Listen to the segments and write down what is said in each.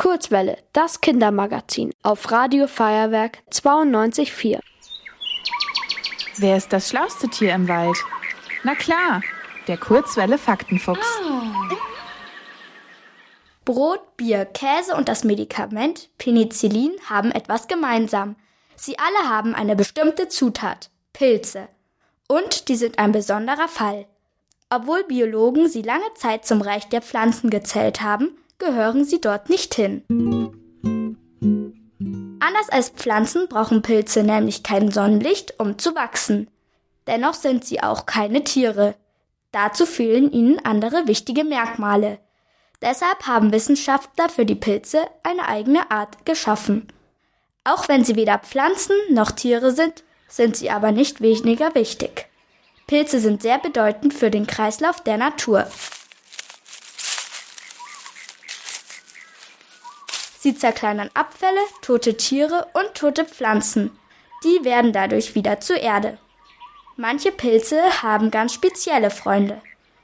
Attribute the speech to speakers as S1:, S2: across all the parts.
S1: Kurzwelle, das Kindermagazin auf Radio Feuerwerk 92.4.
S2: Wer ist das schlauste Tier im Wald? Na klar, der Kurzwelle Faktenfuchs.
S3: Brot, Bier, Käse und das Medikament Penicillin haben etwas gemeinsam. Sie alle haben eine bestimmte Zutat, Pilze. Und die sind ein besonderer Fall. Obwohl Biologen sie lange Zeit zum Reich der Pflanzen gezählt haben, gehören sie dort nicht hin. Anders als Pflanzen brauchen Pilze nämlich kein Sonnenlicht, um zu wachsen. Dennoch sind sie auch keine Tiere. Dazu fehlen ihnen andere wichtige Merkmale. Deshalb haben Wissenschaftler für die Pilze eine eigene Art geschaffen. Auch wenn sie weder Pflanzen noch Tiere sind, sind sie aber nicht weniger wichtig. Pilze sind sehr bedeutend für den Kreislauf der Natur. Sie zerkleinern Abfälle, tote Tiere und tote Pflanzen. Die werden dadurch wieder zur Erde. Manche Pilze haben ganz spezielle Freunde.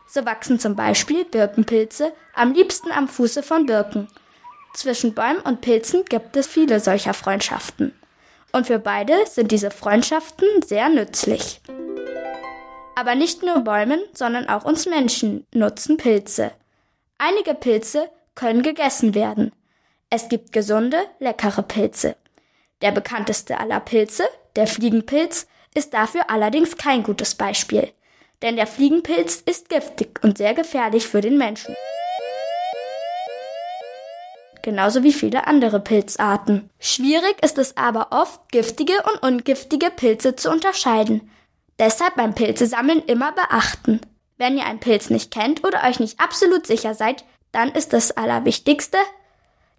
S3: So wachsen zum Beispiel Birkenpilze am liebsten am Fuße von Birken. Zwischen Bäumen und Pilzen gibt es viele solcher Freundschaften. Und für beide sind diese Freundschaften sehr nützlich. Aber nicht nur Bäumen, sondern auch uns Menschen nutzen Pilze. Einige Pilze können gegessen werden. Es gibt gesunde, leckere Pilze. Der bekannteste aller Pilze, der Fliegenpilz, ist dafür allerdings kein gutes Beispiel. Denn der Fliegenpilz ist giftig und sehr gefährlich für den Menschen. Genauso wie viele andere Pilzarten. Schwierig ist es aber oft, giftige und ungiftige Pilze zu unterscheiden. Deshalb beim Pilzesammeln immer beachten. Wenn ihr einen Pilz nicht kennt oder euch nicht absolut sicher seid, dann ist das Allerwichtigste,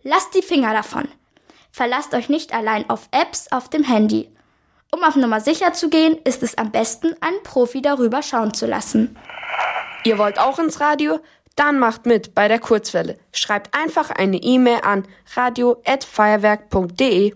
S3: lasst die Finger davon. Verlasst euch nicht allein auf Apps auf dem Handy. Um auf Nummer sicher zu gehen, ist es am besten, einen Profi darüber schauen zu lassen.
S1: Ihr wollt auch ins Radio? Dann macht mit bei der Kurzwelle. Schreibt einfach eine E-Mail an radio@feuerwerk.de.